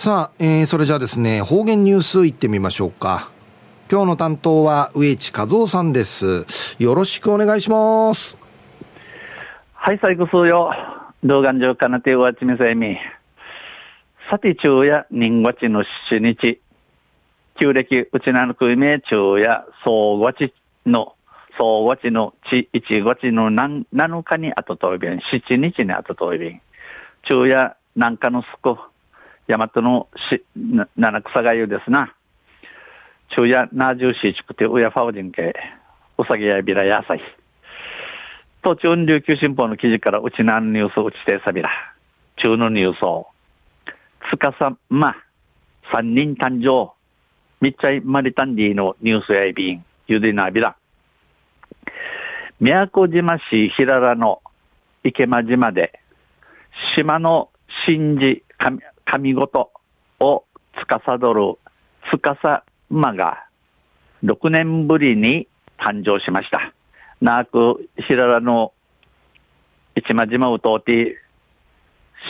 さあ、えー、それじゃあですね、方言ニュースいってみましょうか。今日の担当は植地和夫さんです。よろしくお願いします。はい、最後数よ。動画上かなてわちみせみ。さて、昼夜、人月の七日。旧暦、うちなのくいめ、昼夜、総月の、総月のち、一月の七日にあととびん、七日にあととびん。昼夜、南下のすこ、大和のし七草がゆですな。昼夜なじゅうしちくてうやファウジンケ、うさぎやびらやさい。途中琉球新報の記事からうちなんニュースうちてさびら。中のニュースを。つかさま、三人誕生。みっちゃいまりたんりのニュースやいびん。ゆでなびら。宮古島市平良の池間島で、島の神事神事を司る司馬が6年ぶりに誕生しました。なく、平良の市間島を通って、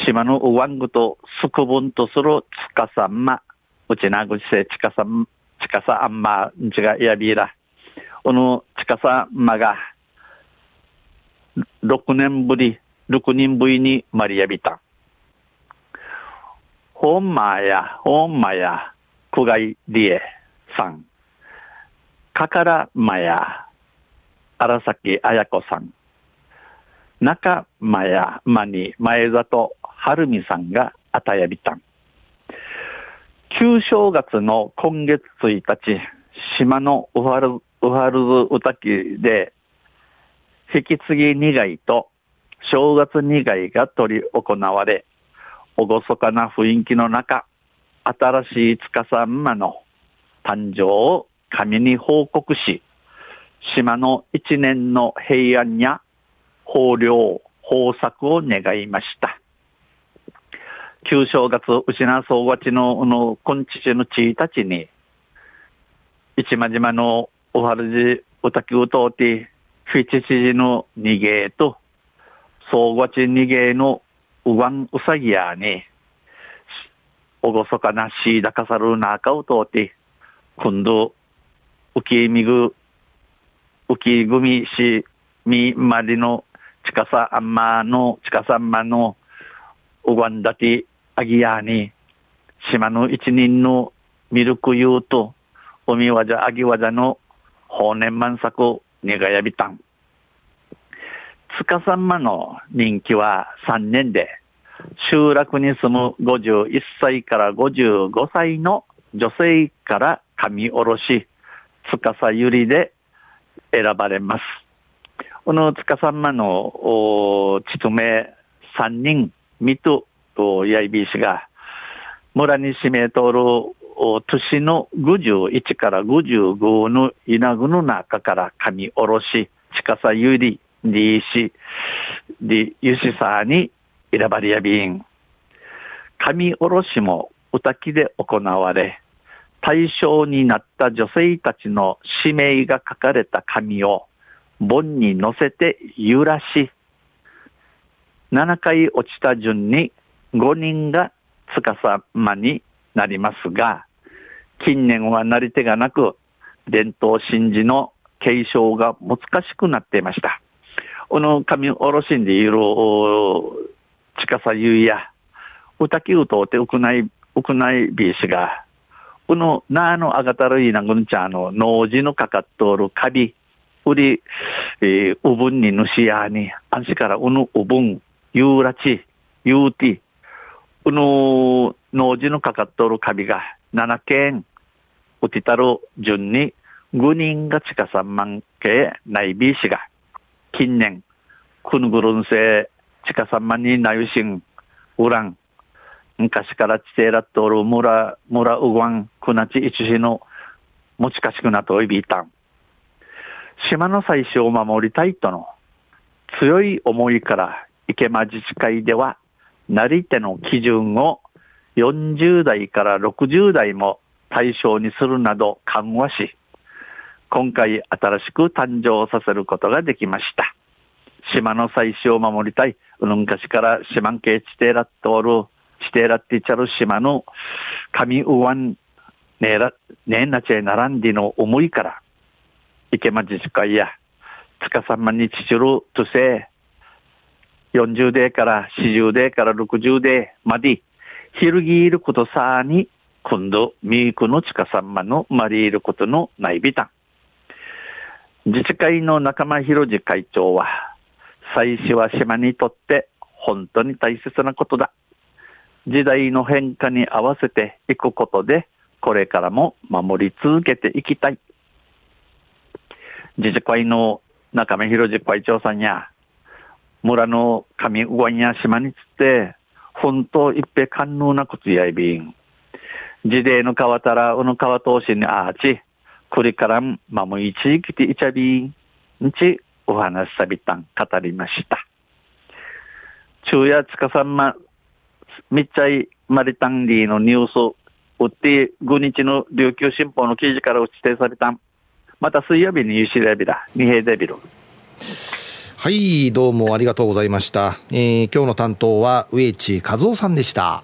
島のウワングとすくぶんとする司馬、うちなぐちせちかさ、ちかさあんま、んちがやびら。このちかさまが、6年ぶり、6人ぶりにマリアビタン。ほんまや、ほんまや、くがいりえさん。かからまや、荒崎綾子さん。中間やまに前里晴美さんがあたやびたん。旧正月の今月1日、島のウハル、ウハルズウタキで、引き継ぎ苦いと正月苦いが取り行われ、厳かな雰囲気の中、新しい司馬の誕生を神に報告し、島の一年の平安や豊漁、豊作を願いました。旧正月、牛名総勝の、の、今日の地たちに、市間島のおはるじ、おたきうとうて、フィチチジの逃げと、総勝逃げのうわんうさぎやに、おごそかなしだかさるなかをとおて、今度、うきみぐ、うきぐみし、みまりの、ちかさあんまの、ちかさんまの、うわんだて、あぎやに、島の一人のミルクユーと、おみわじゃあぎわじゃの、法年満作、ねがやびたん。つかさんまの人気は3年で、集落に住む51歳から55歳の女性から神おろし、つかさゆりで選ばれます。このつかさんまの、ちつめ3人、みと、やいびしが、村に指名通る年の51から55の稲具の中から神おろし、近さゆり、りし、り、ゆしさに選ばれやびん。神おろしも歌きで行われ、対象になった女性たちの指名が書かれた紙を盆に乗せて揺らし、7回落ちた順に5人が司間になりますが、近年はなり手がなく、伝統神事の継承が難しくなっていました。この神おろしんでいる近さゆいや、歌きうとうてうくない、うくないびしが、このなあのあがたるいなぐんちゃの農事のかかっとるカビ、うり、えー、うぶんにぬしやに、あんしからうぬうぶん、ゆうらち、ゆうて、うぬ農事のかかっとるカビが7件、うてたる順に5人が近さ万系ないびしが、近年、くぬぐるんせい近さまになゆしん、うらん、昔から地底らっとおる村、村うわん、くなちいちしの、もちかしくなといびいたん。島の最初を守りたいとの強い思いから池間自治会では、なり手の基準を40代から60代も対象にするなど緩和し、今回新しく誕生させることができました。島の最初を守りたい、うん。かしから島ん。け地底らっとおるチテラッティチャル島の上右湾ねえら、ねえなちゃい並ん。での思いから、池間自治会や、つかさまにちちるとせ、40代から40代から60代まで、ひるぎいることさに、今度、ミークのちかさまのまりいることのないびたん。自治会の仲間広次会長は、祭祀は島にとって本当に大切なことだ。時代の変化に合わせていくことで、これからも守り続けていきたい。自治会の中目広次会長さんや、村の上上や島につって、本当一平官能なことやいびん。時代の川たら、うの川通しにあち、これからも守り続けていちゃびん。んち、お話さびたん、語りました。昼夜つかさんま、みっちゃいマリタンリーのニュース、うって5日の琉球新報の記事から指定されたまた水曜日にユシレビラ、二平デビル。はい、どうもありがとうございました。えー、今日の担当は植地和夫さんでした。